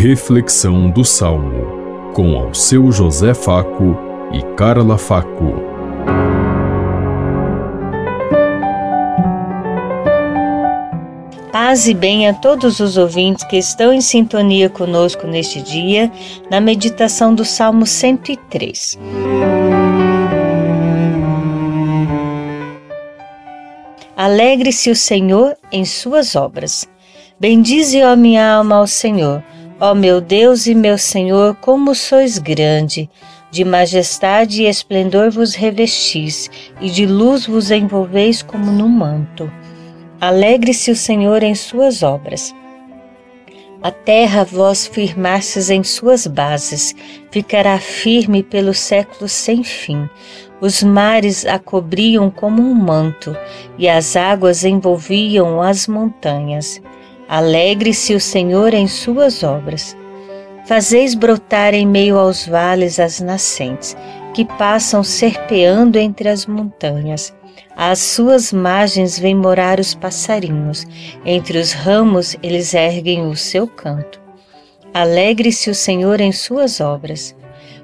Reflexão do Salmo, com ao seu José Faco e Carla Faco. Paz e bem a todos os ouvintes que estão em sintonia conosco neste dia, na meditação do Salmo 103. Alegre-se o Senhor em suas obras. Bendize, ó minha alma, ao Senhor. Ó meu Deus e meu Senhor, como sois grande! De majestade e esplendor vos revestis, e de luz vos envolveis como num manto. Alegre-se o Senhor em suas obras. A terra vós firmastes em suas bases, ficará firme pelos séculos sem fim. Os mares a cobriam como um manto, e as águas envolviam as montanhas. Alegre-se o Senhor em suas obras. Fazeis brotar em meio aos vales as nascentes, que passam serpeando entre as montanhas. Às suas margens vêm morar os passarinhos, entre os ramos eles erguem o seu canto. Alegre-se o Senhor em suas obras.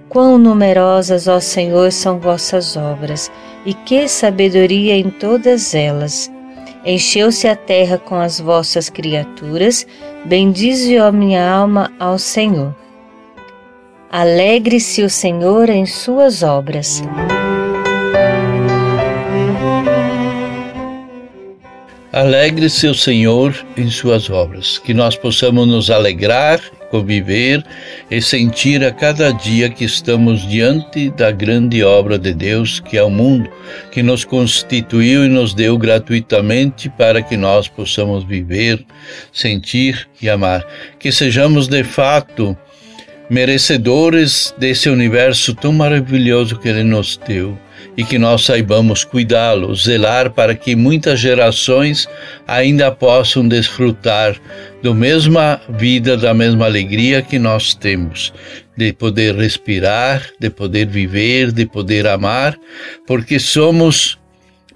Quão numerosas, ó Senhor, são vossas obras, e que sabedoria em todas elas! Encheu-se a terra com as vossas criaturas, bendize, ó minha alma, ao Senhor. Alegre-se o Senhor em suas obras. Alegre-se o Senhor em suas obras, que nós possamos nos alegrar conviver e sentir a cada dia que estamos diante da grande obra de Deus, que é o mundo, que nos constituiu e nos deu gratuitamente para que nós possamos viver, sentir e amar. Que sejamos de fato merecedores desse universo tão maravilhoso que Ele nos deu e que nós saibamos cuidá-lo, zelar para que muitas gerações ainda possam desfrutar da mesma vida, da mesma alegria que nós temos, de poder respirar, de poder viver, de poder amar, porque somos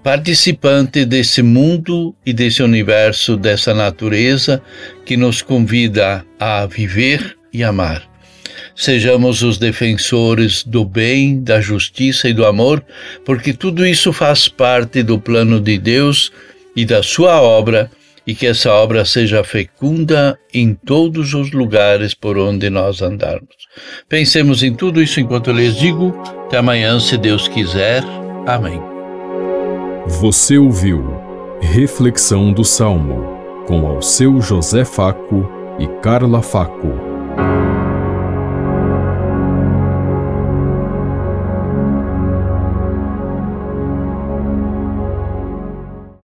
participantes desse mundo e desse universo, dessa natureza que nos convida a viver e amar sejamos os defensores do bem, da justiça e do amor, porque tudo isso faz parte do plano de Deus e da sua obra, e que essa obra seja fecunda em todos os lugares por onde nós andarmos. Pensemos em tudo isso enquanto eu lhes digo. Até amanhã, se Deus quiser. Amém. Você ouviu Reflexão do Salmo com ao seu José Faco e Carla Faco.